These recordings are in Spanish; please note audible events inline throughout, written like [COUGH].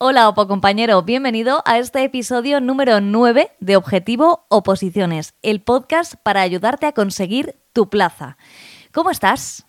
Hola Opo compañero, bienvenido a este episodio número 9 de Objetivo Oposiciones, el podcast para ayudarte a conseguir tu plaza. ¿Cómo estás?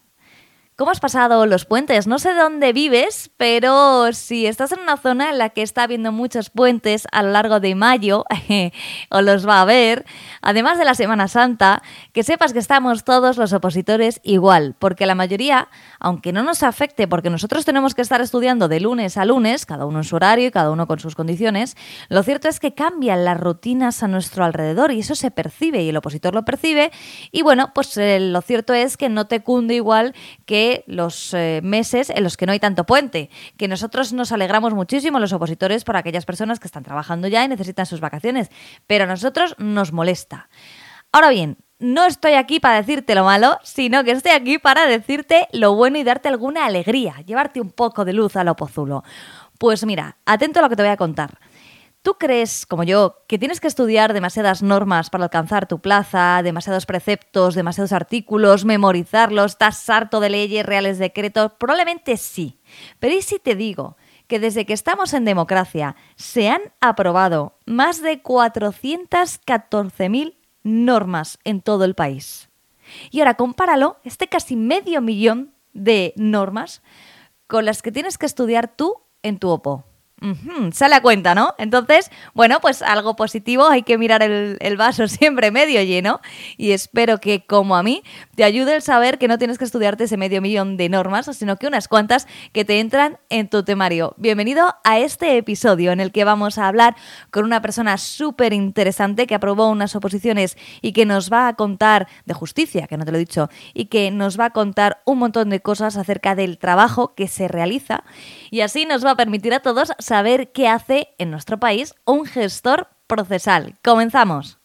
¿Cómo has pasado los puentes? No sé dónde vives, pero si estás en una zona en la que está habiendo muchos puentes a lo largo de mayo, [LAUGHS] o los va a haber, además de la Semana Santa, que sepas que estamos todos los opositores igual, porque la mayoría, aunque no nos afecte, porque nosotros tenemos que estar estudiando de lunes a lunes, cada uno en su horario y cada uno con sus condiciones, lo cierto es que cambian las rutinas a nuestro alrededor y eso se percibe y el opositor lo percibe y bueno, pues eh, lo cierto es que no te cunde igual que los eh, meses en los que no hay tanto puente, que nosotros nos alegramos muchísimo los opositores por aquellas personas que están trabajando ya y necesitan sus vacaciones, pero a nosotros nos molesta. Ahora bien, no estoy aquí para decirte lo malo, sino que estoy aquí para decirte lo bueno y darte alguna alegría, llevarte un poco de luz al opozulo. Pues mira, atento a lo que te voy a contar. ¿Tú crees, como yo, que tienes que estudiar demasiadas normas para alcanzar tu plaza, demasiados preceptos, demasiados artículos, memorizarlos, estás harto de leyes, reales decretos? Probablemente sí. Pero ¿y si te digo que desde que estamos en democracia se han aprobado más de 414.000 normas en todo el país? Y ahora compáralo, este casi medio millón de normas con las que tienes que estudiar tú en tu OPO sale a cuenta, ¿no? Entonces, bueno, pues algo positivo, hay que mirar el, el, vaso [LAUGHS] siempre medio lleno y espero que, como a mí, te ayude el saber que no tienes que estudiarte ese medio millón de normas, sino que unas cuantas que te entran en tu temario. Bienvenido a este episodio en el que vamos a hablar con una persona súper interesante que aprobó unas oposiciones y que nos va a contar de justicia, que no te lo he dicho, y que nos va a contar un montón de cosas acerca del trabajo que se realiza y así nos va a permitir a todos saber qué hace en nuestro país un gestor procesal. Comenzamos.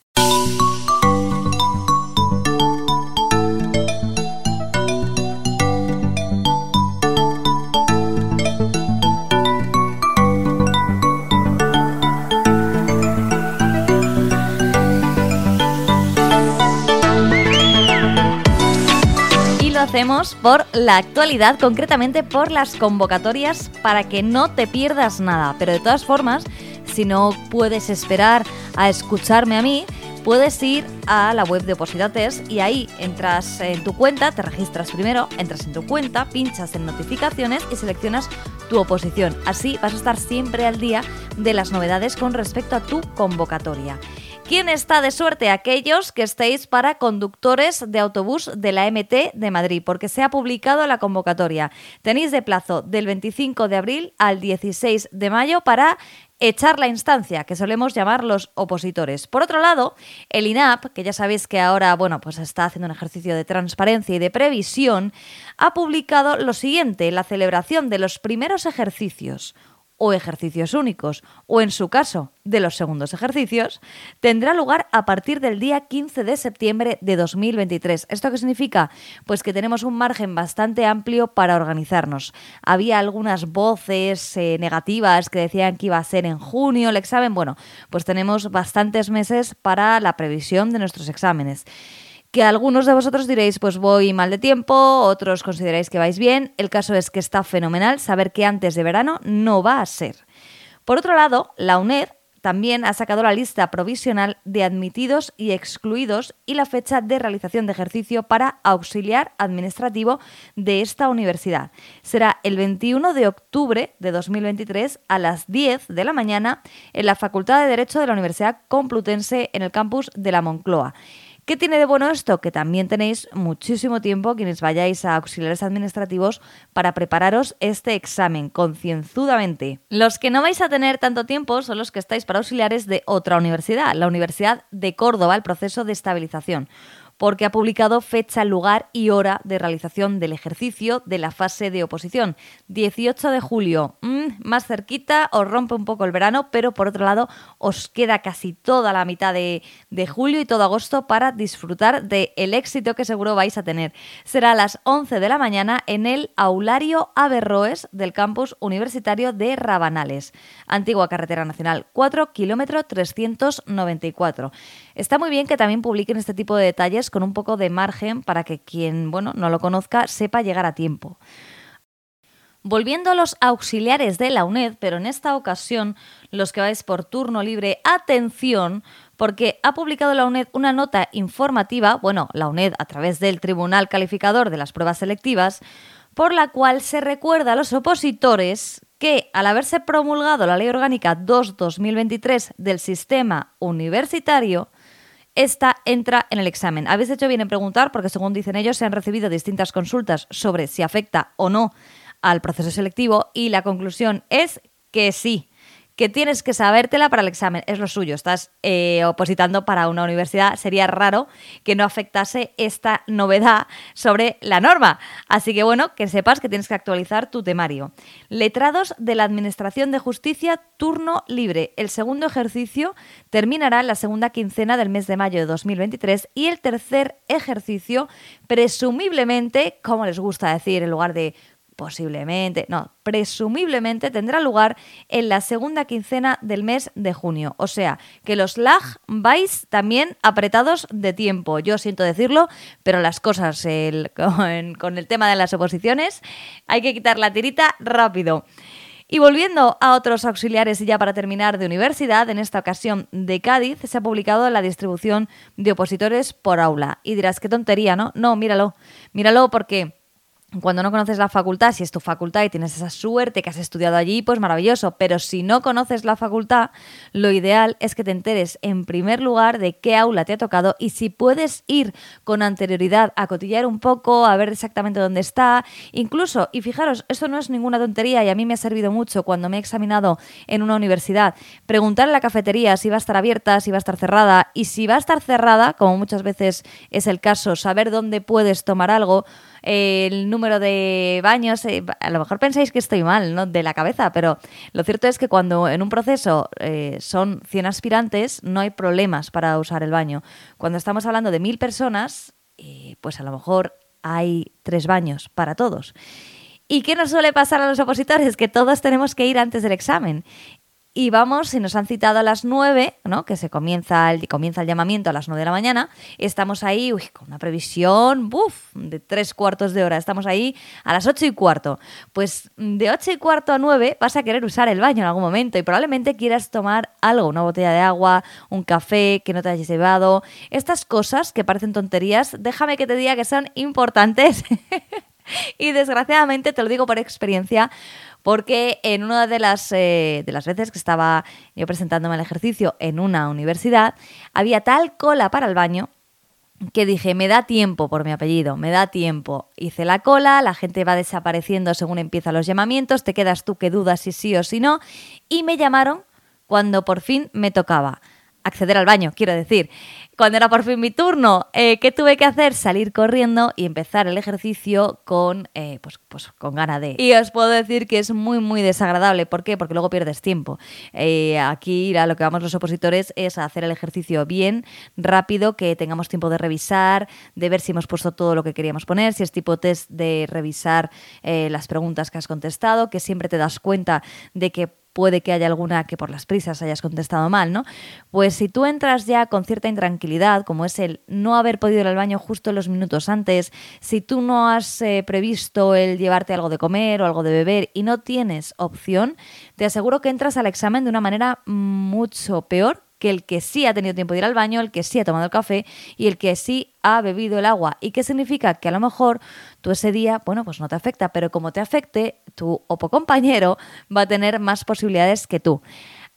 Por la actualidad, concretamente por las convocatorias, para que no te pierdas nada. Pero de todas formas, si no puedes esperar a escucharme a mí, puedes ir a la web de Oposidates y ahí entras en tu cuenta, te registras primero, entras en tu cuenta, pinchas en notificaciones y seleccionas tu oposición. Así vas a estar siempre al día de las novedades con respecto a tu convocatoria. ¿Quién está de suerte? Aquellos que estéis para conductores de autobús de la MT de Madrid, porque se ha publicado la convocatoria. Tenéis de plazo del 25 de abril al 16 de mayo para echar la instancia, que solemos llamar los opositores. Por otro lado, el INAP, que ya sabéis que ahora, bueno, pues está haciendo un ejercicio de transparencia y de previsión, ha publicado lo siguiente, la celebración de los primeros ejercicios o ejercicios únicos, o en su caso, de los segundos ejercicios, tendrá lugar a partir del día 15 de septiembre de 2023. ¿Esto qué significa? Pues que tenemos un margen bastante amplio para organizarnos. Había algunas voces eh, negativas que decían que iba a ser en junio el examen. Bueno, pues tenemos bastantes meses para la previsión de nuestros exámenes que algunos de vosotros diréis, pues voy mal de tiempo, otros consideráis que vais bien. El caso es que está fenomenal saber que antes de verano no va a ser. Por otro lado, la UNED también ha sacado la lista provisional de admitidos y excluidos y la fecha de realización de ejercicio para auxiliar administrativo de esta universidad. Será el 21 de octubre de 2023 a las 10 de la mañana en la Facultad de Derecho de la Universidad Complutense en el campus de la Moncloa. ¿Qué tiene de bueno esto? Que también tenéis muchísimo tiempo quienes vayáis a auxiliares administrativos para prepararos este examen concienzudamente. Los que no vais a tener tanto tiempo son los que estáis para auxiliares de otra universidad, la Universidad de Córdoba, el proceso de estabilización porque ha publicado fecha, lugar y hora de realización del ejercicio de la fase de oposición. 18 de julio, mm, más cerquita, os rompe un poco el verano, pero por otro lado os queda casi toda la mitad de, julio y todo agosto para disfrutar del el éxito que seguro vais a tener. Será a las 11 de la mañana en el Aulario Averroes del campus universitario de Rabanales, antigua carretera nacional 4, kilómetro 394. Está muy bien que también publiquen este tipo de detalles con un poco de margen para que quien bueno, no lo conozca sepa llegar a tiempo. Volviendo a los auxiliares de la UNED, pero en esta ocasión los que vais por turno libre, atención, porque ha publicado la UNED una nota informativa, bueno, la UNED a través del Tribunal Calificador de las Pruebas Selectivas, por la cual se recuerda a los opositores que, al haberse promulgado la Ley Orgánica 2-2023 del sistema universitario, esta entra en el examen. Habéis hecho bien en preguntar porque, según dicen ellos, se han recibido distintas consultas sobre si afecta o no al proceso selectivo y la conclusión es que sí que tienes que sabértela para el examen. Es lo suyo. Estás eh, opositando para una universidad. Sería raro que no afectase esta novedad sobre la norma. Así que bueno, que sepas que tienes que actualizar tu temario. Letrados de la Administración de Justicia, turno libre. El segundo ejercicio terminará en la segunda quincena del mes de mayo de 2023 y el tercer ejercicio, presumiblemente, como les gusta decir, en lugar de posiblemente, no, presumiblemente tendrá lugar en la segunda quincena del mes de junio. O sea, que los lag vais también apretados de tiempo. Yo siento decirlo, pero las cosas [LAUGHS] con, con el tema de las oposiciones hay que quitar la tirita rápido. Y volviendo a otros auxiliares y ya para terminar de universidad, en esta ocasión de Cádiz, se ha publicado la distribución de opositores por aula. Y dirás, qué tontería, ¿no? No, míralo, míralo porque cuando no conoces la facultad, si es tu facultad y tienes esa suerte que has estudiado allí, pues maravilloso. Pero si no conoces la facultad, lo ideal es que te enteres en primer lugar de qué aula te ha tocado y si puedes ir con anterioridad a cotillar un poco, a ver exactamente dónde está. Incluso, y fijaros, esto no es ninguna tontería y a mí me ha servido mucho cuando me he examinado en una universidad. Preguntar en la cafetería si va a estar abierta, si va a estar cerrada y si va a estar cerrada, como muchas veces es el caso, saber dónde puedes tomar algo el número de baños. Eh, a lo mejor pensáis que estoy mal, ¿no? De la cabeza, pero lo cierto es que cuando en un proceso eh, son 100 aspirantes, no hay problemas para usar el baño. Cuando estamos hablando de mil personas, eh, pues a lo mejor hay tres baños para todos. ¿Y qué nos suele pasar a los opositores? Que todos tenemos que ir antes del examen y vamos, si nos han citado a las 9, ¿no? que se comienza el, comienza el llamamiento a las 9 de la mañana, estamos ahí con una previsión de tres cuartos de hora, estamos ahí a las 8 y cuarto. Pues de 8 y cuarto a 9 vas a querer usar el baño en algún momento y probablemente quieras tomar algo, una botella de agua, un café que no te hayas llevado. Estas cosas que parecen tonterías, déjame que te diga que son importantes. [LAUGHS] y desgraciadamente, te lo digo por experiencia, porque en una de las, eh, de las veces que estaba yo presentándome el ejercicio en una universidad, había tal cola para el baño que dije, me da tiempo por mi apellido, me da tiempo. Hice la cola, la gente va desapareciendo según empiezan los llamamientos, te quedas tú que dudas si sí o si no, y me llamaron cuando por fin me tocaba acceder al baño, quiero decir. Cuando era por fin mi turno, eh, ¿qué tuve que hacer? Salir corriendo y empezar el ejercicio con, eh, pues, pues, con gana de. Y os puedo decir que es muy, muy desagradable. ¿Por qué? Porque luego pierdes tiempo. Eh, aquí a lo que vamos los opositores es hacer el ejercicio bien, rápido, que tengamos tiempo de revisar, de ver si hemos puesto todo lo que queríamos poner, si es tipo test de revisar las preguntas que has contestado, que siempre te das cuenta de que puede que haya alguna que por las prisas hayas contestado mal, ¿no? Pues si tú entras ya con cierta intranquilidad, como es el no haber podido ir al baño justo los minutos antes, si tú no has eh, previsto el llevarte algo de comer o algo de beber y no tienes opción, te aseguro que entras al examen de una manera mucho peor que el que sí ha tenido tiempo de ir al baño, el que sí ha tomado el café y el que sí ha bebido el agua. ¿Y qué significa? Que a lo mejor tú ese día, bueno, pues no te afecta, pero como te afecte, tu opo compañero [LAUGHS] va a tener más posibilidades que tú.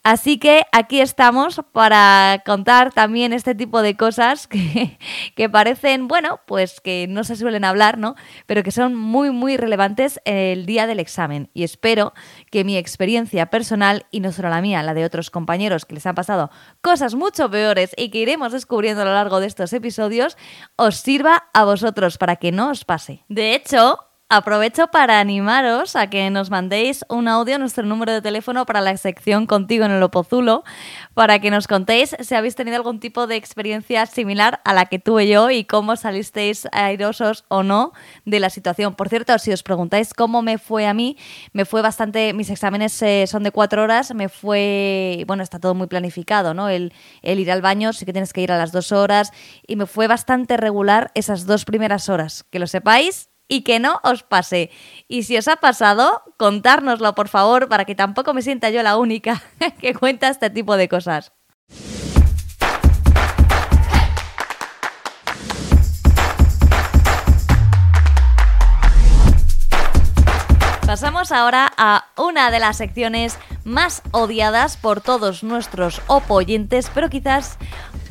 Así que aquí estamos para contar también este tipo de cosas que, [LAUGHS] que, parecen, bueno, pues que no se suelen hablar, ¿no? Pero que son muy, muy relevantes el día del examen. Y espero que mi experiencia personal, y no solo la mía, la de otros compañeros que les han pasado cosas mucho peores y que iremos descubriendo a lo largo de estos episodios, os sirva a vosotros para que no os pase. De hecho, Aprovecho para animaros a que nos mandéis un audio a nuestro número de teléfono para la sección Contigo en el Opozulo, para que nos contéis si habéis tenido algún tipo de experiencia similar a la que tuve yo y cómo salisteis airosos o no de la situación. Por cierto, si os preguntáis cómo me fue a mí, me fue bastante, mis exámenes eh, son de cuatro horas, me fue, bueno, está todo muy planificado, ¿no? El, el ir al baño, sí que tienes que ir a las dos horas y me fue bastante regular esas dos primeras horas. Que lo sepáis y que no os pase. Y si os ha pasado, contárnoslo por favor para que tampoco me sienta yo la única [LAUGHS] que cuenta este tipo de cosas. Pasamos ahora a una de las secciones más odiadas por todos nuestros opoyentes, pero quizás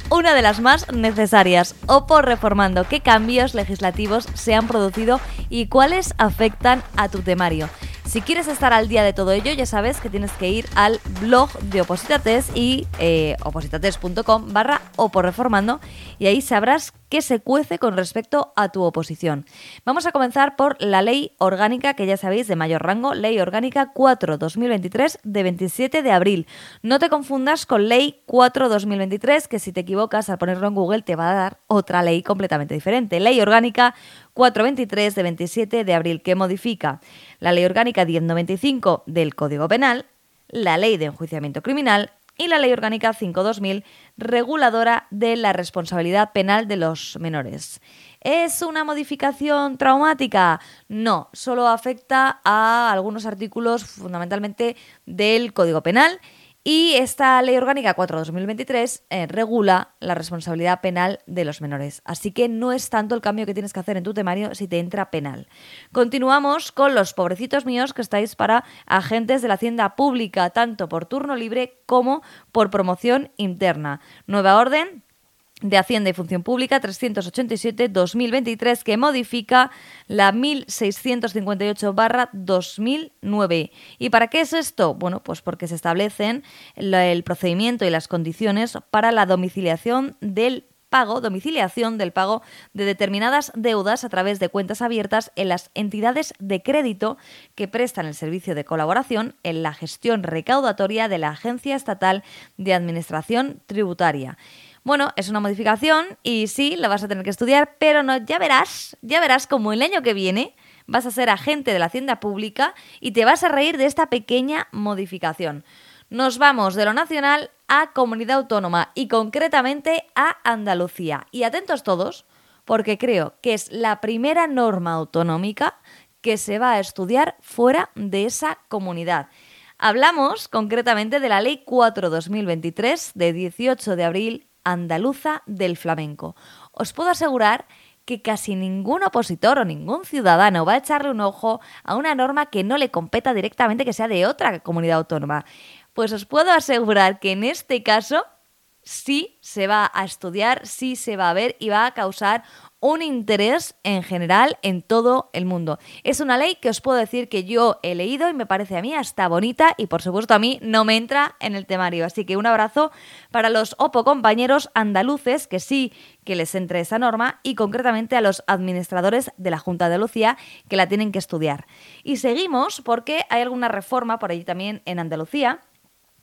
una de las más necesarias. Opo reformando qué cambios legislativos se han producido y cuáles afectan a tu temario. Si quieres estar al día de todo ello, ya sabes que tienes que ir al blog de Opositates y eh, opositates.com barra oporreformando y ahí sabrás qué se cuece con respecto a tu oposición. Vamos a comenzar por la ley orgánica, que ya sabéis, de mayor rango, ley orgánica 4-2023 de 27 de abril. No te confundas con ley 4-2023, que si te equivocas al ponerlo en Google te va a dar otra ley completamente diferente. Ley orgánica 423 de 27 de abril, que modifica la Ley Orgánica 1095 del Código Penal, la Ley de Enjuiciamiento Criminal y la Ley Orgánica 5-2000, reguladora de la responsabilidad penal de los menores. ¿Es una modificación traumática? No, solo afecta a algunos artículos fundamentalmente del Código Penal y esta ley orgánica 4-2023 eh, regula la responsabilidad penal de los menores. Así que no es tanto el cambio que tienes que hacer en tu temario si te entra penal. Continuamos con los pobrecitos míos que estáis para agentes de la hacienda pública, tanto por turno libre como por promoción interna. Nueva orden de Hacienda y Función Pública 387-2023 que modifica la 1658-2009. ¿Y para qué es esto? Bueno, pues porque se establecen el procedimiento y las condiciones para la domiciliación del pago, domiciliación del pago de determinadas deudas a través de cuentas abiertas en las entidades de crédito que prestan el servicio de colaboración en la gestión recaudatoria de la Agencia Estatal de Administración Tributaria. Bueno, es una modificación y sí, la vas a tener que estudiar, pero no, ya verás, ya verás como el año que viene vas a ser agente de la hacienda pública y te vas a reír de esta pequeña modificación. Nos vamos de lo nacional a comunidad autónoma y concretamente a Andalucía. Y atentos todos, porque creo que es la primera norma autonómica que se va a estudiar fuera de esa comunidad. Hablamos concretamente de la Ley 4-2023 de 18 de abril andaluza del flamenco. Os puedo asegurar que casi ningún opositor o ningún ciudadano va a echarle un ojo a una norma que no le competa directamente que sea de otra comunidad autónoma. Pues os puedo asegurar que en este caso sí se va a estudiar, sí se va a ver y va a causar un interés en general en todo el mundo. Es una ley que os puedo decir que yo he leído y me parece a mí hasta bonita y por supuesto a mí no me entra en el temario. Así que un abrazo para los OPO compañeros andaluces que sí que les entre esa norma y concretamente a los administradores de la Junta de Andalucía que la tienen que estudiar. Y seguimos porque hay alguna reforma por allí también en Andalucía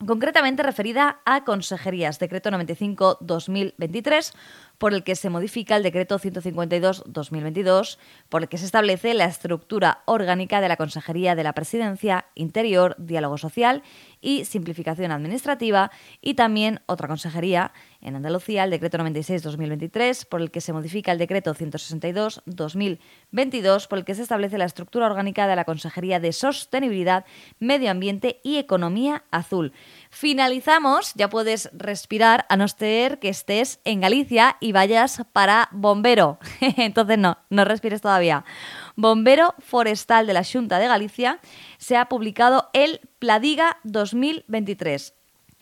concretamente referida a consejerías, decreto 95-2023, por el que se modifica el decreto 152-2022, por el que se establece la estructura orgánica de la Consejería de la Presidencia, Interior, Diálogo Social y Simplificación Administrativa, y también otra consejería en Andalucía, el decreto 96-2023, por el que se modifica el decreto 162-2022, por el que se establece la estructura orgánica de la Consejería de Sostenibilidad, Medio Ambiente y Economía Azul. Finalizamos, ya puedes respirar a no ser que estés en Galicia y vayas para bombero. [LAUGHS] Entonces no, no respires todavía. Bombero Forestal de la Junta de Galicia se ha publicado el Pladiga 2023.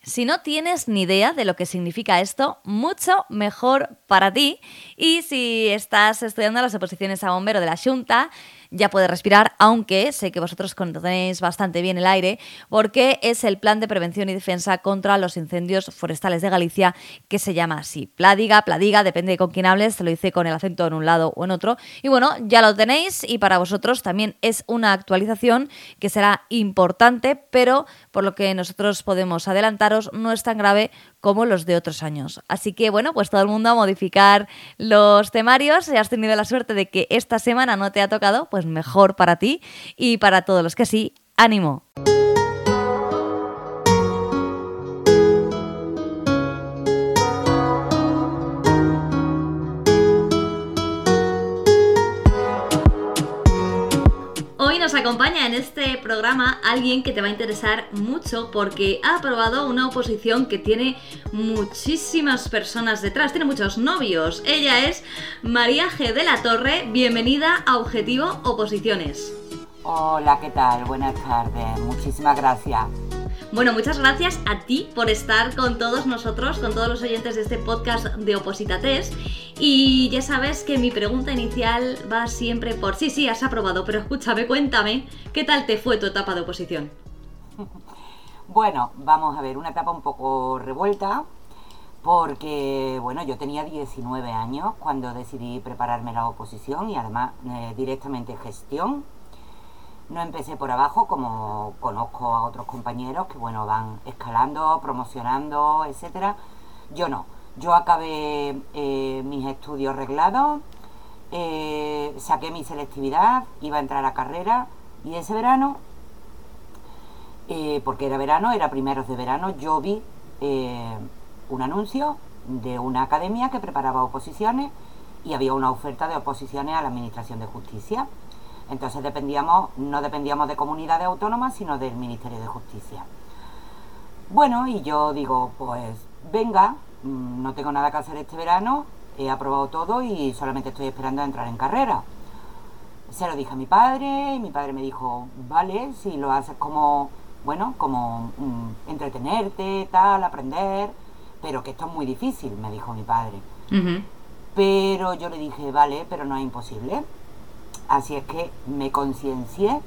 Si no tienes ni idea de lo que significa esto, mucho mejor para ti. Y si estás estudiando las oposiciones a bombero de la Junta, ya puede respirar, aunque sé que vosotros conocéis bastante bien el aire, porque es el Plan de Prevención y Defensa contra los Incendios Forestales de Galicia, que se llama así. Pladiga, pladiga, depende de con quién hables, te lo dice con el acento en un lado o en otro. Y bueno, ya lo tenéis y para vosotros también es una actualización que será importante, pero por lo que nosotros podemos adelantaros, no es tan grave como los de otros años. Así que bueno, pues todo el mundo a modificar los temarios. Si has tenido la suerte de que esta semana no te ha tocado, pues mejor para ti y para todos los que sí, ánimo. Acompaña en este programa alguien que te va a interesar mucho porque ha aprobado una oposición que tiene muchísimas personas detrás, tiene muchos novios. Ella es María G. de la Torre. Bienvenida a Objetivo Oposiciones. Hola, ¿qué tal? Buenas tardes. Muchísimas gracias. Bueno, muchas gracias a ti por estar con todos nosotros, con todos los oyentes de este podcast de Opositates. Y ya sabes que mi pregunta inicial va siempre por sí, sí, has aprobado, pero escúchame, cuéntame, ¿qué tal te fue tu etapa de oposición? Bueno, vamos a ver, una etapa un poco revuelta, porque, bueno, yo tenía 19 años cuando decidí prepararme la oposición y además eh, directamente gestión no empecé por abajo como conozco a otros compañeros que bueno van escalando, promocionando, etcétera. Yo no. Yo acabé eh, mis estudios reglados, eh, saqué mi selectividad, iba a entrar a carrera y ese verano, eh, porque era verano, era primeros de verano, yo vi un anuncio de una academia que preparaba oposiciones y había una oferta de oposiciones a la Administración de Justicia. Entonces dependíamos, no dependíamos de comunidades autónomas, sino del Ministerio de Justicia. Bueno, y yo digo, pues venga, mm, no tengo nada que hacer este verano, he aprobado todo y solamente estoy esperando a entrar en carrera. Se lo dije a mi padre y mi padre me dijo, vale, si lo haces como, bueno, como mm, entretenerte, tal, aprender, pero que esto es muy difícil, me dijo mi padre. Pero yo le dije, vale, pero no es imposible. Así es que me conciencié,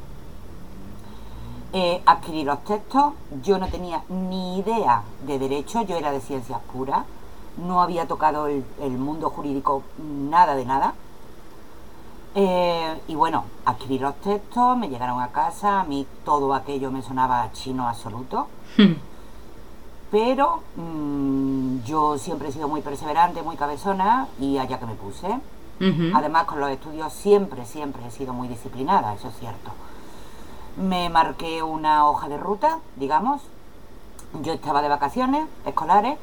eh, adquirí los textos, yo no tenía ni idea de derecho, yo era de ciencias puras, no había tocado el, mundo jurídico nada de nada. Eh, y bueno, adquirí los textos, me llegaron a casa, a mí todo aquello me sonaba chino absoluto. Hmm. Pero mm, yo siempre he sido muy perseverante, muy cabezona y allá que me puse. Además, con los estudios siempre, siempre he sido muy disciplinada, eso es cierto. Me marqué una hoja de ruta, digamos. Yo estaba de vacaciones escolares.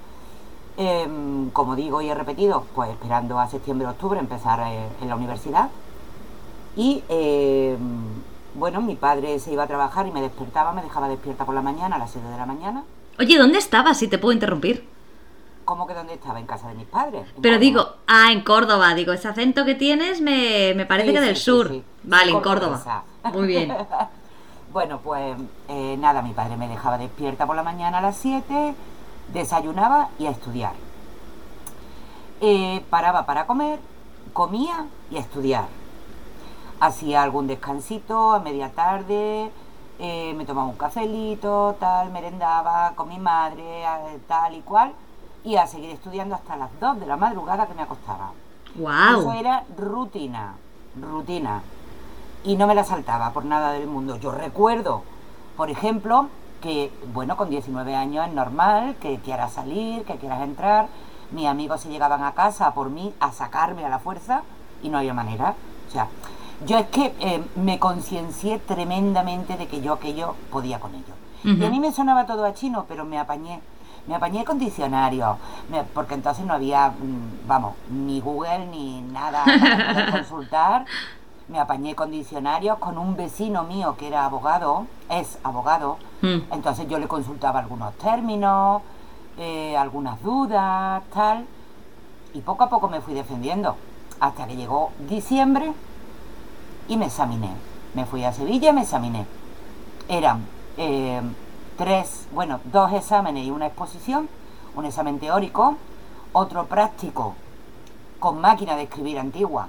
Em, como digo y he repetido, pues esperando a septiembre octubre empezar eh, en la universidad. Y em, bueno, mi padre se iba a trabajar y me despertaba, me dejaba despierta por la mañana a las 7 de la mañana. Oye, ¿dónde estabas? Si te puedo interrumpir. ¿Cómo que dónde estaba? En casa de mis padres. Pero digo, ah, en Córdoba, digo, ese acento que tienes me, parece que del sur. vale, en Córdoba. Muy bien. [LAUGHS] bueno, pues eh, nada, mi padre me dejaba despierta por la mañana a las 7, desayunaba y a estudiar. Eh, paraba para comer, comía y a estudiar. Hacía algún descansito a media tarde, eh, me tomaba un cafelito, tal, merendaba con mi madre, tal y cual y a seguir estudiando hasta las 2 de la madrugada que me acostaba. Wow. Eso era rutina, rutina. Y no me la saltaba por nada del mundo. Yo recuerdo, por ejemplo, que, bueno, con 19 años es normal que quieras salir, que quieras entrar. Mis amigos se llegaban a casa por mí a sacarme a la fuerza y no había manera. O sea, yo es que eh, me conciencié tremendamente de que yo aquello podía con ello. Y a mí me sonaba todo a chino, pero me apañé me apañé con diccionario, porque entonces no había, mm, vamos, ni Google ni nada para [LAUGHS] consultar. Me apañé con diccionarios con un vecino mío que era abogado, es abogado, mm. entonces yo le consultaba algunos términos, eh, algunas dudas, tal, y poco a poco me fui defendiendo, hasta que llegó diciembre y me examiné. Me fui a Sevilla y me examiné. Eran eh, tres, bueno, dos exámenes y una exposición, un examen teórico, otro práctico con máquina de escribir antigua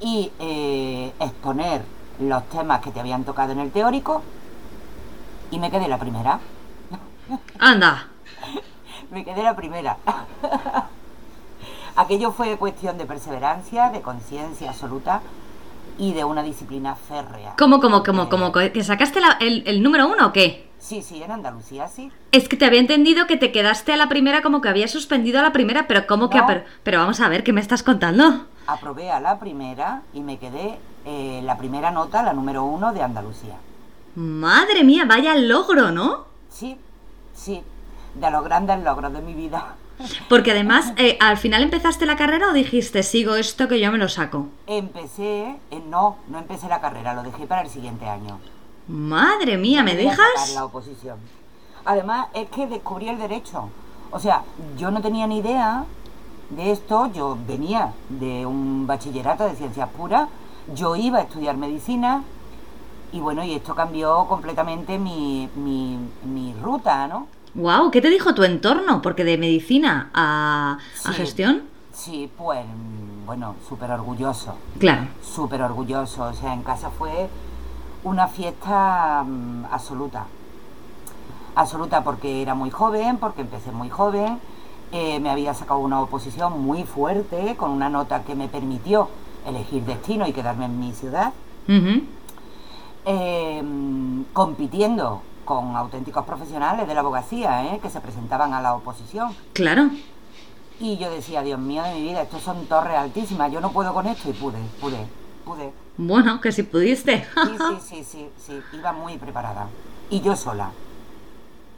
y eh, exponer los temas que te habían tocado en el teórico y me quedé la primera. Anda. [LAUGHS] me quedé la primera. [LAUGHS] Aquello fue cuestión de perseverancia, de conciencia absoluta y de una disciplina férrea. ¿Cómo, cómo, cómo, eh, cómo? ¿Que sacaste el, el número uno o qué? Sí, sí, en Andalucía sí. Es que te había entendido que te quedaste a la primera como que había suspendido a la primera, pero ¿cómo que... Pero, vamos a ver, ¿qué me estás contando? Aprobé a la primera y me quedé eh, la primera nota, la número uno de Andalucía. Madre mía, vaya logro, ¿no? Sí, sí. de los grandes logros de mi vida. Porque además, eh, ¿al final empezaste la carrera o dijiste, sigo esto que yo me lo saco? Empecé, eh, no, no empecé la carrera, lo dejé para el siguiente año. Madre mía, ¿me dejas? la oposición. Además, es que descubrí el derecho. O sea, yo no tenía ni idea de esto. Yo venía de un bachillerato de ciencias puras. Yo iba a estudiar medicina. Y bueno, y esto cambió completamente mi, mi, mi ruta, ¿no? Wow, ¿qué te dijo tu entorno? Porque de medicina a, a gestión. Sí, pues, bueno, súper orgulloso. Claro. súper orgulloso. O sea, en casa fue una fiesta mm, absoluta. Absoluta porque era muy joven, porque empecé muy joven. eh, me había sacado una oposición muy fuerte, con una nota que me permitió elegir destino y quedarme en mi ciudad. Eh, mm, compitiendo con auténticos profesionales de la abogacía, ¿eh? que se presentaban a la oposición. Claro. Y yo decía, Dios mío de mi vida, estos son torres altísimas, yo no puedo con esto. Y pude, pude, pude. Bueno, que si pudiste. Sí, sí, sí, sí, sí, iba muy preparada. Y yo sola.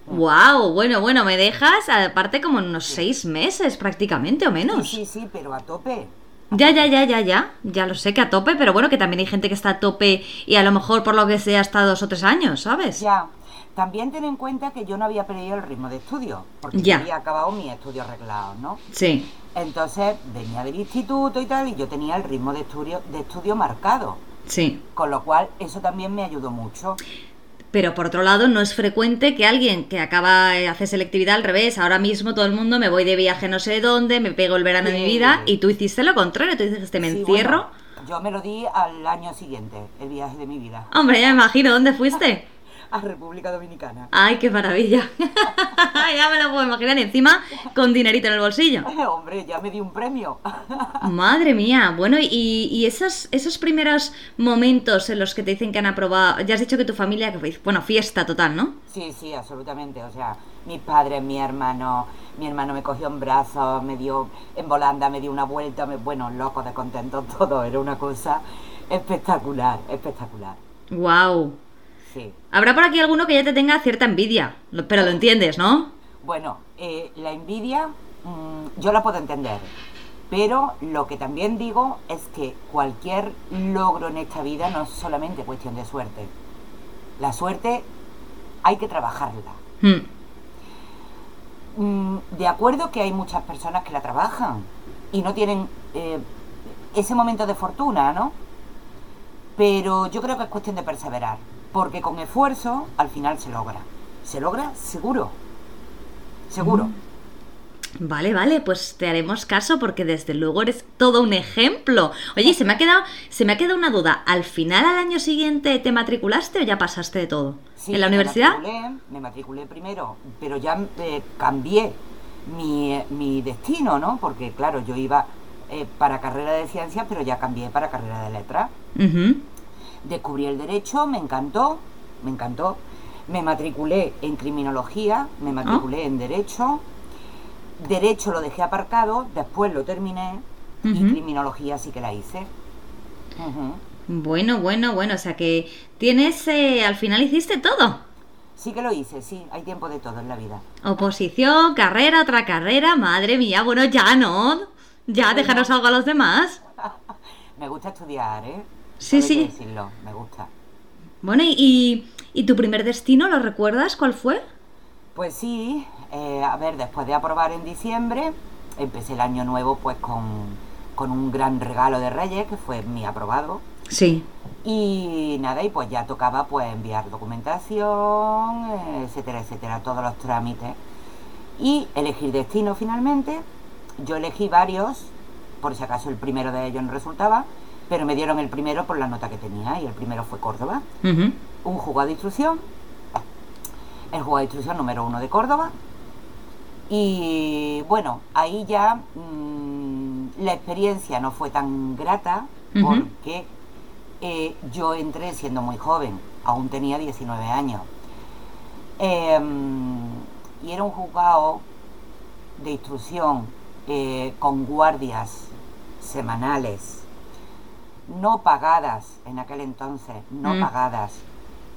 wow, bueno, bueno, me dejas aparte como en unos seis meses prácticamente o Sí, menos. sí, sí, pero a tope. Ya, ya, ya, ya, ya. Ya lo sé que a tope, pero bueno, que también hay gente que está a tope y a lo mejor por lo que sea hasta dos o tres años, ¿sabes? Ya. También ten en cuenta que yo no había perdido el ritmo de estudio, porque Ya. había acabado mis estudios reglados, ¿no? Sí. Entonces venía del instituto y tal, y yo tenía el ritmo de estudio, de estudio marcado. Sí. Con lo cual, eso también me ayudó mucho. Pero por otro lado, no es frecuente que alguien que acaba de hacer selectividad al revés, ahora mismo todo el mundo me voy de viaje no sé dónde, me pego el verano de mi vida, y tú hiciste lo contrario, tú dijiste, me Sí, encierro. bueno, yo me lo di al año siguiente, el viaje de mi vida, Hombre, ya me imagino, ¿dónde fuiste? [LAUGHS] a República Dominicana. Ay, qué maravilla. [LAUGHS] ya me lo puedo imaginar, encima con dinerito en el bolsillo. [LAUGHS] Hombre, ya me di un premio. [LAUGHS] Madre mía, bueno, y, y esos, esos primeros momentos en los que te dicen que han aprobado, ya has dicho que tu familia, bueno, fiesta total, ¿no? Sí, sí, absolutamente. O sea, mis padres, mi hermano, mi hermano me cogió en brazos, me dio en volanda, me dio una vuelta, me- bueno, loco de contento todo. Era una cosa espectacular, espectacular. Wow. Sí. Habrá por aquí alguno que ya te tenga cierta envidia, pero lo entiendes, ¿no? Bueno, eh, la envidia mm, yo la puedo entender, pero lo que también digo es que cualquier logro en esta vida no es solamente cuestión de suerte. La suerte hay que trabajarla. Hmm. Mm, de acuerdo que hay muchas personas que la trabajan y no tienen eh, ese momento de fortuna, ¿no? Pero yo creo que es cuestión de perseverar, porque con esfuerzo al final se logra. Se logra seguro. Seguro. Vale, vale, pues te haremos caso porque desde luego eres todo un ejemplo. Oye, se me ha quedado, se me ha quedado una duda. ¿Al final al año siguiente te matriculaste o ya pasaste de todo? Sí, ¿En la me universidad? matriculé, me matriculé primero, pero ya eh, cambié mi, mi destino, ¿no? Porque claro, yo iba eh, para carrera de ciencias, pero ya cambié para carrera de letras. Ujú. Descubrí el derecho, me encantó, me encantó. Me matriculé en criminología, me matriculé en derecho. Derecho lo dejé aparcado, después lo terminé y criminología sí que la hice. Bueno, bueno, bueno, o sea que tienes, eh, al final hiciste todo. Sí que lo hice, sí, hay tiempo de todo en la vida. Oposición, carrera, otra carrera, madre mía, bueno, ya no. Ya, déjanos algo a los demás. [LAUGHS] Me gusta estudiar, ¿eh? Sí, sí. decirlo, me gusta. Bueno, y, y, ¿y tu primer destino lo recuerdas? ¿Cuál fue? Pues sí, eh, a ver, después de aprobar en diciembre, empecé el año nuevo pues con, con un gran regalo de Reyes, que fue mi aprobado. Sí. Y nada, y pues ya tocaba pues enviar documentación, etcétera, etcétera, todos los trámites. Y elegir destino finalmente. Yo elegí varios, por si acaso el primero de ellos no resultaba, pero me dieron el primero por la nota que tenía y el primero fue Córdoba. Un juzgado de instrucción, el juzgado de instrucción número uno de Córdoba. Y bueno, ahí ya mm, la experiencia no fue tan grata porque eh, yo entré siendo muy joven, aún tenía 19 años. Em, y era un juzgado de instrucción eh, con guardias semanales, no pagadas en aquel entonces, no Mm. pagadas.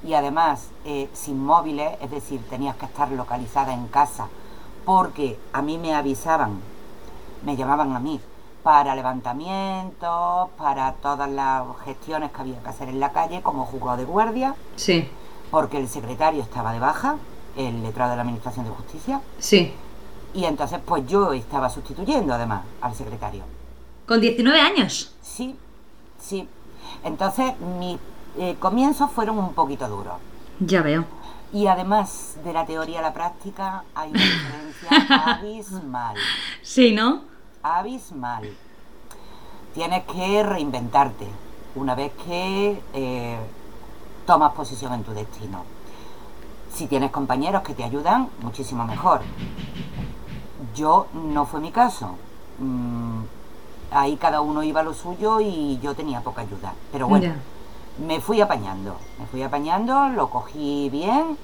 Y además eh, sin móviles, es decir, tenías que estar localizada en casa porque a mí me avisaban, me llamaban a mí para levantamientos, para todas las gestiones que había que hacer en la calle como juzgado de guardia, Sí, porque el secretario estaba de baja, el letrado de la Administración de Justicia, sí. y entonces pues yo estaba sustituyendo además al secretario. Con 19 años. Sí, sí. Entonces mis eh, comienzos fueron un poquito duros. Ya veo. Y además de la teoría a la práctica hay una diferencia abismal. [LAUGHS] Sí, ¿no? abismal. Tienes que reinventarte una vez que eh, tomas posición en tu destino. Si tienes compañeros que te ayudan, muchísimo mejor. Yo no fue mi caso. Mm, ahí cada uno iba a lo suyo y yo tenía poca ayuda. Pero bueno, me fui apañando. Me fui apañando, lo cogí bien.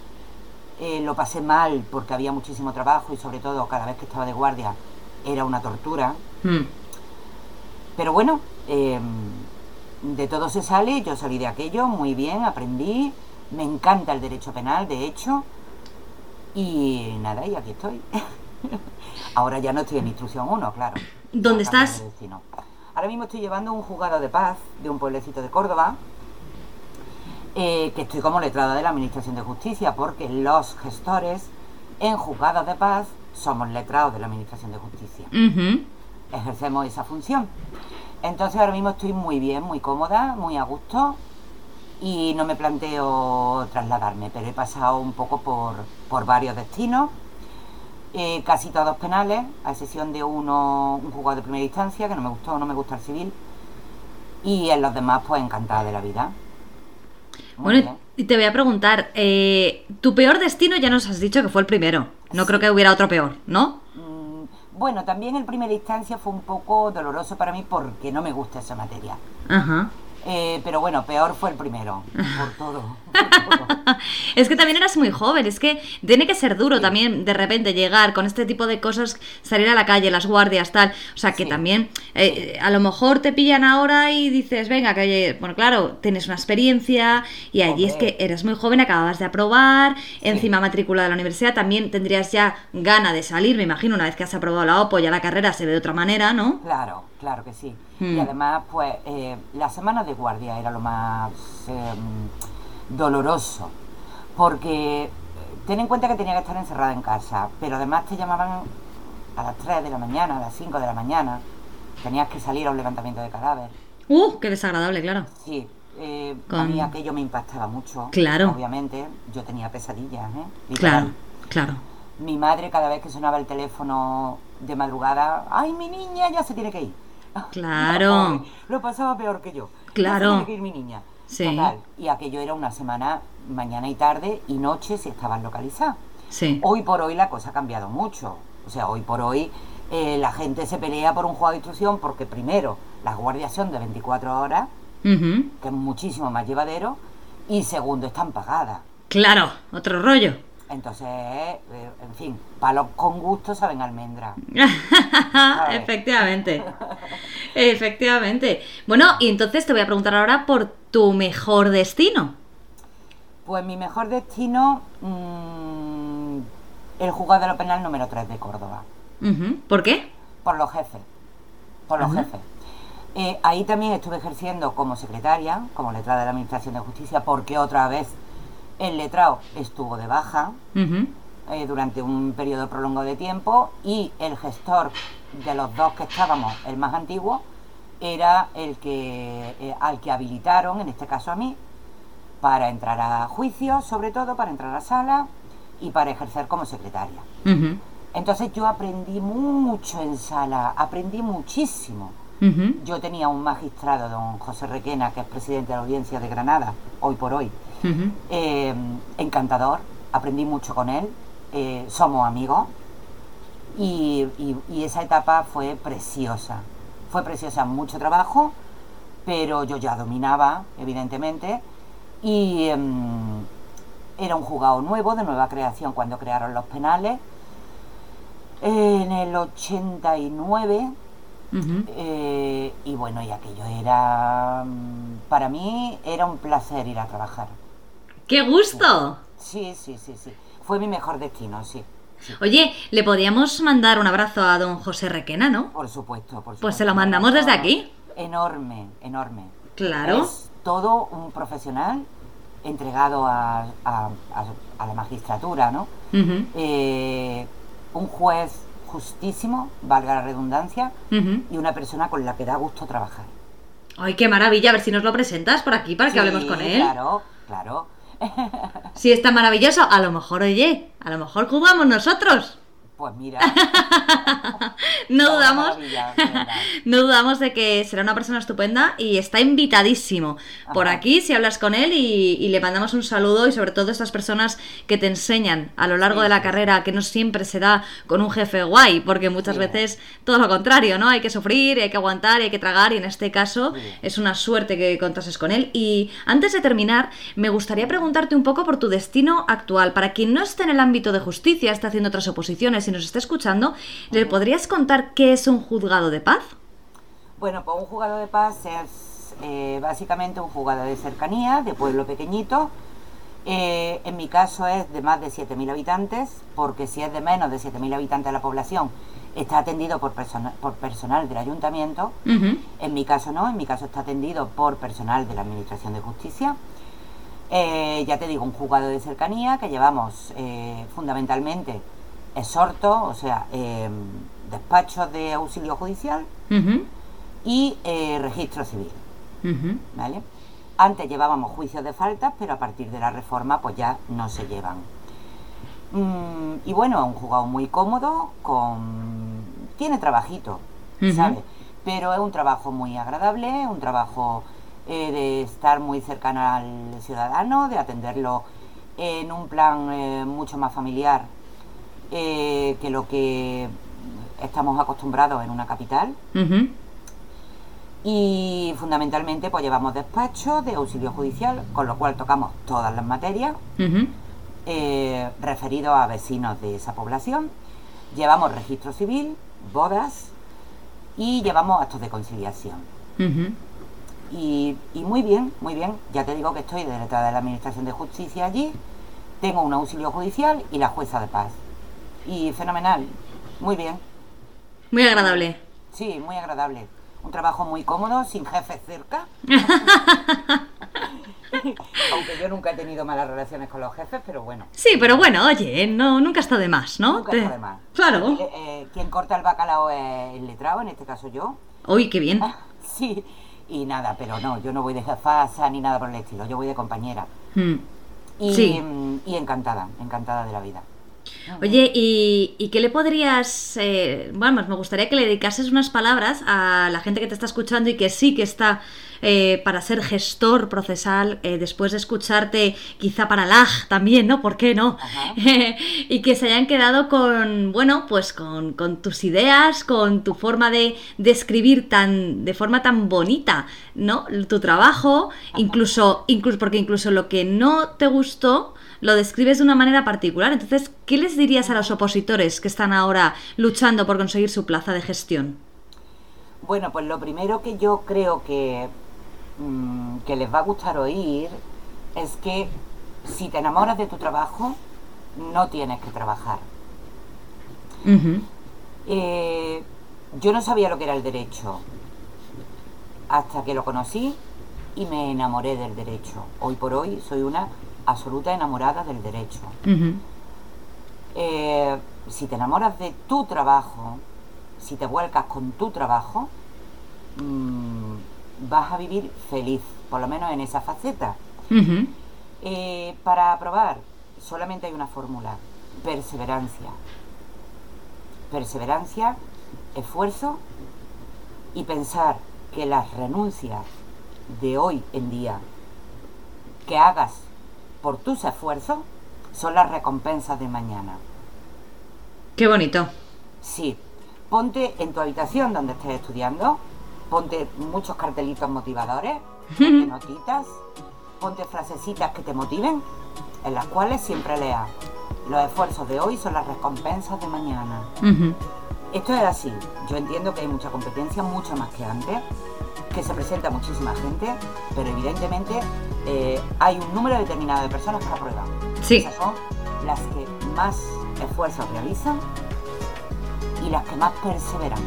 eh, lo pasé mal porque había muchísimo trabajo y sobre todo cada vez que estaba de guardia era una tortura. Mm. Pero bueno, eh, de todo se sale, yo salí de aquello muy bien, aprendí, me encanta el derecho penal, de hecho, y nada, y aquí estoy. [LAUGHS] Ahora ya no estoy en instrucción 1, claro. ¿Dónde estás? Ahora mismo estoy llevando un juzgado de paz de un pueblecito de Córdoba, eh, que estoy como letrada de la Administración de Justicia, porque los gestores en juzgados de paz somos letrados de la Administración de Justicia ejercemos esa función. Entonces ahora mismo estoy muy bien, muy cómoda, muy a gusto y no me planteo trasladarme, pero he pasado un poco por, por varios destinos, eh, casi todos penales, a excepción de uno, un juzgado de primera instancia, que no me gustó, no me gusta el civil, y en los demás pues encantada de la vida. Muy Bueno, y te voy a preguntar, eh, tu peor destino ya nos has dicho que fue el primero. No creo que hubiera otro peor, ¿no? Mm, Bueno, también en primera instancia fue un poco doloroso para mí porque no me gusta esa materia. Ajá. Eh, pero bueno, peor fue el primero, por todo. [LAUGHS] [LAUGHS] Es que también eras muy joven, es que tiene que ser duro también de repente llegar con este tipo de cosas, salir a la calle, las guardias, tal. O sea, que Sí. también eh, a lo mejor te pillan ahora y dices, venga, que bueno, claro, tienes una experiencia y allí es que eres muy joven, acababas de aprobar, encima matrícula de la universidad, también tendrías ya gana de salir, me imagino, una vez que has aprobado la OPO, ya la carrera se ve de otra manera, ¿no? Claro, claro que sí. Hmm. Y además, pues, eh, las semanas de guardia era lo más eh, doloroso. Porque eh, ten en cuenta que tenía que estar encerrada en casa, pero además te llamaban a las 3 de la mañana, a las 5 de la mañana. Tenías que salir a un levantamiento de cadáver. ¡Uh! ¡Qué desagradable, claro! Sí, eh, a Con- mí aquello me impactaba mucho. Claro. Obviamente, yo tenía pesadillas, ¿eh? Claro, Literal. claro. Mi madre cada vez que sonaba el teléfono de madrugada, ¡ay, mi niña ya se tiene que ir! [LAUGHS] Claro. Lo pasaba peor que yo. Claro. Ya se tiene que ir mi niña. Sí. Total. Y aquello era una semana, mañana y tarde y noche si estaban localizadas. Sí. Hoy por hoy la cosa ha cambiado mucho. O sea, hoy por hoy eh, la gente se pelea por un juego de instrucción porque primero las guardias son de 24 horas, que es muchísimo más llevadero, y segundo están pagadas. Claro, otro rollo. Entonces, eh, en fin, palos con gusto saben almendra. [LAUGHS] Efectivamente. [LAUGHS] Efectivamente. Bueno, y entonces te voy a preguntar ahora por tu mejor destino. Pues mi mejor destino, mm, el juzgado de lo penal número 3 de Córdoba. ¿Por qué? Por los jefes. Por los jefes. Eh, ahí también estuve ejerciendo como secretaria, como letrada de la Administración de Justicia, porque otra vez el letrado estuvo de baja eh, durante un periodo prolongado de tiempo y el gestor de los dos que estábamos, el más antiguo, era el que eh, al que habilitaron, en este caso a mí, para entrar a juicio, sobre todo para entrar a sala y para ejercer como secretaria. Entonces yo aprendí mucho en sala, aprendí muchísimo. Yo tenía un magistrado, don José Requena, que es presidente de la Audiencia de Granada, hoy por hoy, Eh, encantador, aprendí mucho con él, eh, somos amigos y, y- y esa etapa fue preciosa. Fue preciosa, mucho trabajo, pero yo ya dominaba, evidentemente, y em, era un juzgado nuevo, de nueva creación, cuando crearon los penales. En el 89, Ujú. eh, y bueno, y aquello era, para mí, era un placer ir a trabajar. ¡Qué gusto! Sí, sí, sí, sí. Fue mi mejor destino, sí. Oye, le podíamos mandar un abrazo a don José Requena, ¿no? Por supuesto, por supuesto. Pues se lo mandamos desde aquí. Enorme, enorme. Claro. Es todo un profesional entregado a, a- a- a la magistratura, ¿no? Eh, un juez justísimo, valga la redundancia, y una persona con la que da gusto trabajar. Ay, qué maravilla. A ver si nos lo presentas por aquí para que hablemos con él. Claro, claro. Si es tan maravilloso, a lo mejor, oye, a lo mejor jugamos nosotros. Pues mira. [LAUGHS] No dudamos. [LAUGHS] No dudamos de que será una persona estupenda y está invitadísimo por aquí si hablas con él y, y le mandamos un saludo y sobre todo estas personas que te enseñan a lo largo Sí, de la carrera que no siempre se da con un jefe guay, porque muchas Sí. veces todo lo contrario, ¿no? Hay que sufrir, hay que aguantar, hay que tragar y en este caso Sí. es una suerte que contases con él. Y antes de terminar, me gustaría preguntarte un poco por tu destino actual. Para quien no esté en el ámbito de justicia, está haciendo otras oposiciones y nos está escuchando, ¿le podrías contar qué es un juzgado de paz? Bueno, pues un juzgado de paz es eh, básicamente un juzgado de cercanía, de pueblo pequeñito. Eh, en mi caso es de más de 7.000 habitantes, porque si es de menos de 7.000 habitantes la población, está atendido por, persona- por personal del ayuntamiento. En mi caso no, en mi caso está atendido por personal de la Administración de Justicia. Eh, ya te digo, un juzgado de cercanía que llevamos eh, fundamentalmente exhortos, o sea, eh, despachos de auxilio judicial y eh, registro civil. ¿vale? Antes llevábamos juicios de faltas, pero a partir de la reforma pues ya no se llevan. Mm, y bueno, un juzgado muy cómodo, con tiene trabajito. ¿sabes? Pero es un trabajo muy agradable, un trabajo eh, de estar muy cercano al ciudadano, de atenderlo en un plan eh, mucho más familiar eh, que lo que estamos acostumbrados en una capital. Y fundamentalmente pues llevamos despacho de auxilio judicial, con lo cual tocamos todas las materias Ujú. eh, referidos a vecinos de esa población. Llevamos registro civil, bodas y llevamos actos de conciliación. Y, y muy bien, muy bien. Ya te digo que estoy detrás de la Administración de Justicia allí. Tengo un auxilio judicial y la jueza de paz. Y fenomenal. Muy bien. Muy agradable. Sí, muy agradable. Un trabajo muy cómodo, sin jefes cerca. [LAUGHS] Aunque yo nunca he tenido malas relaciones con los jefes, pero bueno. Sí, pero bueno, oye, no, nunca está de más, ¿no? Nunca Te- está de más. Claro. Eh, eh, quien corta el bacalao es el letrado, en este caso yo. Uy, qué bien. [LAUGHS] Sí, y nada, pero no, yo no voy de jefasa ni nada por el estilo, yo voy de compañera. Mm. Y, Sí. mm, y encantada, encantada de la vida. Oye, ¿y, y qué le podrías... eh, vamos, me gustaría que le dedicases unas palabras a la gente que te está escuchando y que sí que está eh, para ser gestor procesal, eh, después de escucharte quizá para LAG también, ¿no? ¿Por qué no? [LAUGHS] Y que se hayan quedado con, bueno, pues con, con tus ideas, con tu forma de, de escribir tan, de forma tan bonita, ¿no? Tu trabajo, incluso, incluso, porque incluso lo que no te gustó lo describes de una manera particular. Entonces, ¿qué les dirías a los opositores que están ahora luchando por conseguir su plaza de gestión? Bueno, pues lo primero que yo creo que, mm, que les va a gustar oír es que si te enamoras de tu trabajo, no tienes que trabajar. Eh, yo no sabía lo que era el derecho hasta que lo conocí y me enamoré del derecho. Hoy por hoy soy una absoluta enamorada del derecho. Eh, si te enamoras de tu trabajo, si te vuelcas con tu trabajo, mm, vas a vivir feliz, por lo menos en esa faceta. Eh, para aprobar, solamente hay una fórmula, perseverancia. Perseverancia, esfuerzo y pensar que las renuncias de hoy en día que hagas por tus esfuerzos son las recompensas de mañana. Qué bonito. Sí, ponte en tu habitación donde estés estudiando, ponte muchos cartelitos motivadores, ponte [LAUGHS] notitas, ponte frasecitas que te motiven, en las cuales siempre leas. Los esfuerzos de hoy son las recompensas de mañana. Esto es así. Yo entiendo que hay mucha competencia, mucho más que antes, que se presenta muchísima gente, pero evidentemente eh, hay un número determinado de personas que aprueban. Sí. Esas son las que más esfuerzos realizan y las que más perseveran.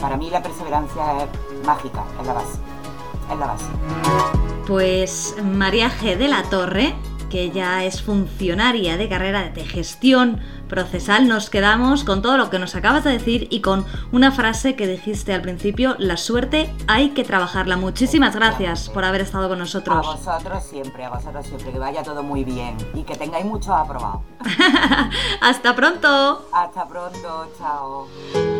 Para mí la perseverancia es mágica, es la base. Es la base. Pues María G. de la Torre, que ya es funcionaria de carrera de gestión procesal, nos quedamos con todo lo que nos acabas de decir y con una frase que dijiste al principio, la suerte hay que trabajarla. Muchísimas gracias por haber estado con nosotros. A vosotros siempre, a vosotros siempre, que vaya todo muy bien y que tengáis muchos aprobados. [LAUGHS] Hasta pronto. Hasta pronto, chao.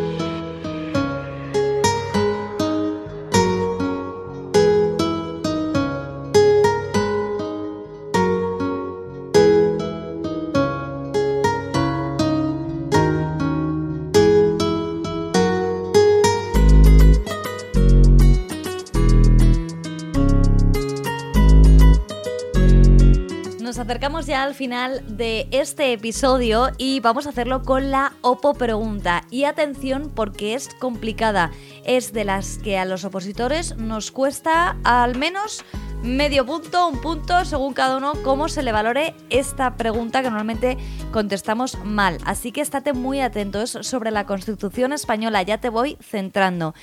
Acercamos ya al final de este episodio y vamos a hacerlo con la Opo Pregunta. Y atención porque es complicada. Es de las que a los opositores nos cuesta al menos medio punto, un punto, según cada uno, cómo se le valore esta pregunta que normalmente contestamos mal. Así que estate muy atento, es sobre la Constitución española, ya te voy centrando.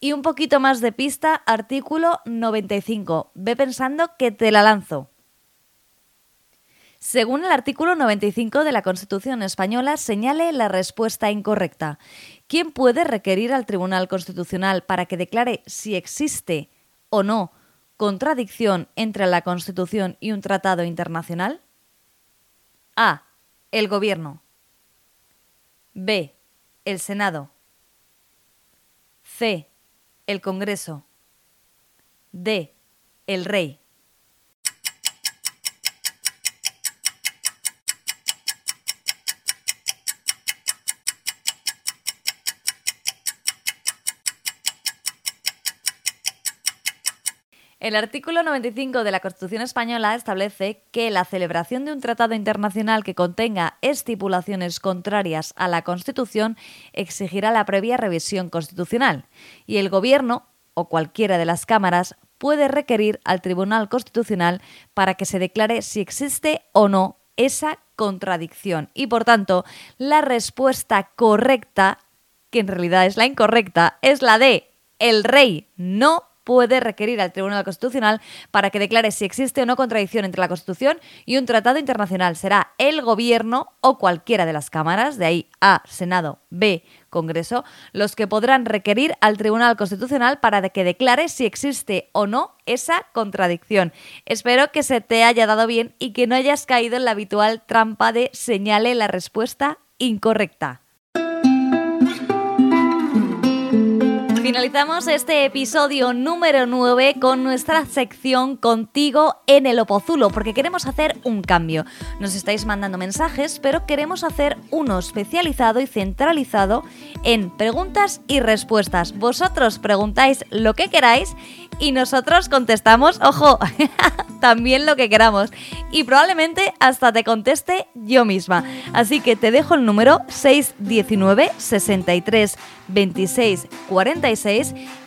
Y un poquito más de pista, artículo 95. Ve pensando que te la lanzo. Según el artículo 95 de la Constitución española, señale la respuesta incorrecta. ¿Quién puede requerir al Tribunal Constitucional para que declare si existe o no contradicción entre la Constitución y un tratado internacional? A. El Gobierno. B. El Senado. C. El Congreso. D. El Rey. El artículo 95 de la Constitución española establece que la celebración de un tratado internacional que contenga estipulaciones contrarias a la Constitución exigirá la previa revisión constitucional y el Gobierno o cualquiera de las cámaras puede requerir al Tribunal Constitucional para que se declare si existe o no esa contradicción. Y por tanto, la respuesta correcta, que en realidad es la incorrecta, es la de el rey no puede requerir al Tribunal Constitucional para que declare si existe o no contradicción entre la Constitución y un tratado internacional. Será el Gobierno o cualquiera de las cámaras, de ahí A, Senado, B, Congreso, los que podrán requerir al Tribunal Constitucional para que declare si existe o no esa contradicción. Espero que se te haya dado bien y que no hayas caído en la habitual trampa de señale la respuesta incorrecta. Finalizamos este episodio número 9 con nuestra sección Contigo en el Opozulo, porque queremos hacer un cambio. Nos estáis mandando mensajes, pero queremos hacer uno especializado y centralizado en preguntas y respuestas. Vosotros preguntáis lo que queráis y nosotros contestamos, ojo, [LAUGHS] también lo que queramos. Y probablemente hasta te conteste yo misma. Así que te dejo el número 619 63 26 46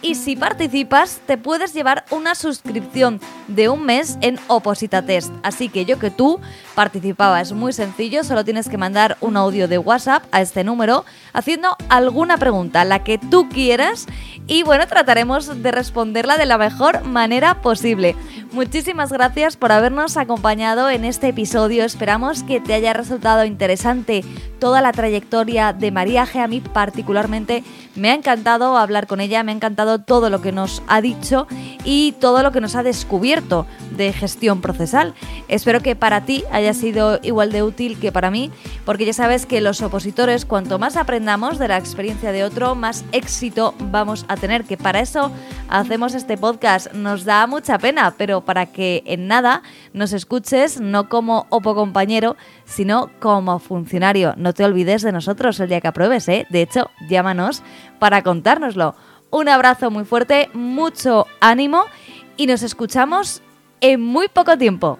y si participas te puedes llevar una suscripción de un mes en Oposita Test. Así que yo que tú participaba, es muy sencillo, solo tienes que mandar un audio de WhatsApp a este número haciendo alguna pregunta, la que tú quieras y bueno, trataremos de responderla de la mejor manera posible. Muchísimas gracias por habernos acompañado en este episodio. Esperamos que te haya resultado interesante toda la trayectoria de María G. A mí particularmente me ha encantado hablar con ella, me ha encantado todo lo que nos ha dicho y todo lo que nos ha descubierto de gestión procesal. Espero que para ti haya sido igual de útil que para mí, porque ya sabes que los opositores, cuanto más aprendamos de la experiencia de otro, más éxito vamos a tener, que para eso hacemos este podcast. Nos da mucha pena, pero para que en nada nos escuches, no como opo compañero, sino como funcionario. No te olvides de nosotros el día que apruebes, ¿eh? De hecho, llámanos para contárnoslo. Un abrazo muy fuerte, mucho ánimo y nos escuchamos en muy poco tiempo.